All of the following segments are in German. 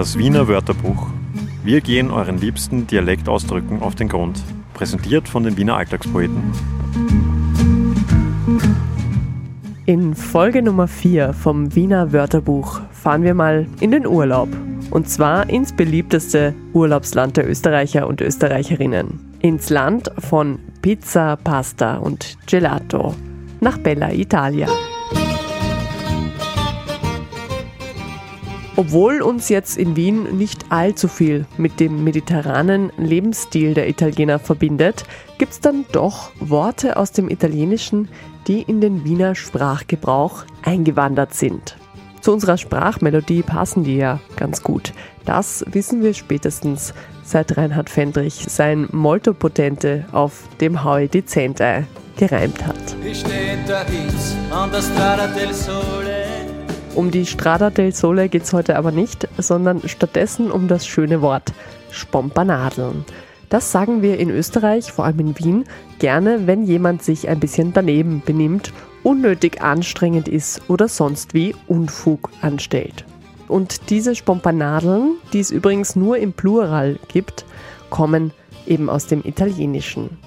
Das Wiener Wörterbuch. Wir gehen euren liebsten Dialektausdrücken auf den Grund. Präsentiert von den Wiener Alltagspoeten. In Folge Nummer 4 vom Wiener Wörterbuch fahren wir mal in den Urlaub. Und zwar ins beliebteste Urlaubsland der Österreicher und Österreicherinnen. Ins Land von Pizza, Pasta und Gelato. Nach Bella Italia. Obwohl uns jetzt in Wien nicht allzu viel mit dem mediterranen Lebensstil der Italiener verbindet, gibt es dann doch Worte aus dem Italienischen, die in den Wiener Sprachgebrauch eingewandert sind. Zu unserer Sprachmelodie passen die ja ganz gut. Das wissen wir spätestens seit Reinhard Fendrich sein Molto Potente auf dem Howie Dezente gereimt hat. Um die Strada del Sole geht es heute aber nicht, sondern stattdessen um das schöne Wort Spompanadeln. Das sagen wir in Österreich, vor allem in Wien, gerne, wenn jemand sich ein bisschen daneben benimmt, unnötig anstrengend ist oder sonst wie Unfug anstellt. Und diese Spompanadeln, die es übrigens nur im Plural gibt, kommen eben aus dem Italienischen.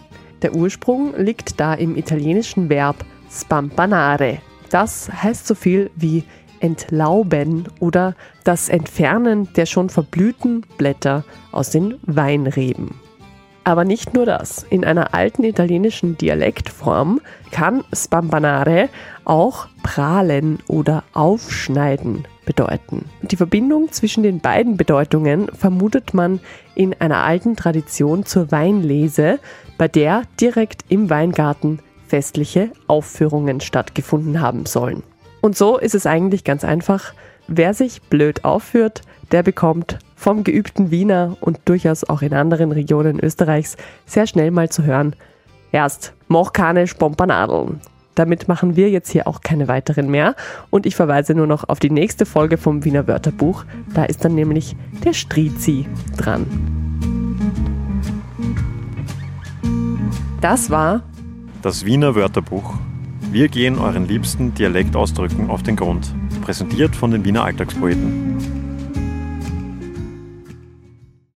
Der Ursprung liegt da im italienischen Verb spampanare. Das heißt so viel wie entlauben oder das Entfernen der schon verblühten Blätter aus den Weinreben. Aber nicht nur das. In einer alten italienischen Dialektform kann spampanare auch prahlen oder aufschneiden bedeuten. Die Verbindung zwischen den beiden Bedeutungen vermutet man in einer alten Tradition zur Weinlese, bei der direkt im Weingarten festliche Aufführungen stattgefunden haben sollen. Und so ist es eigentlich ganz einfach. Wer sich blöd aufführt, der bekommt vom geübten Wiener und durchaus auch in anderen Regionen Österreichs sehr schnell mal zu hören, erst mach keine Spompanadeln. Damit machen wir jetzt hier auch keine weiteren mehr und ich verweise nur noch auf die nächste Folge vom Wiener Wörterbuch. Da ist dann nämlich der Strizi dran. Das war das Wiener Wörterbuch. Wir gehen euren liebsten Dialektausdrücken auf den Grund. Präsentiert von den Wiener Alltagspoeten.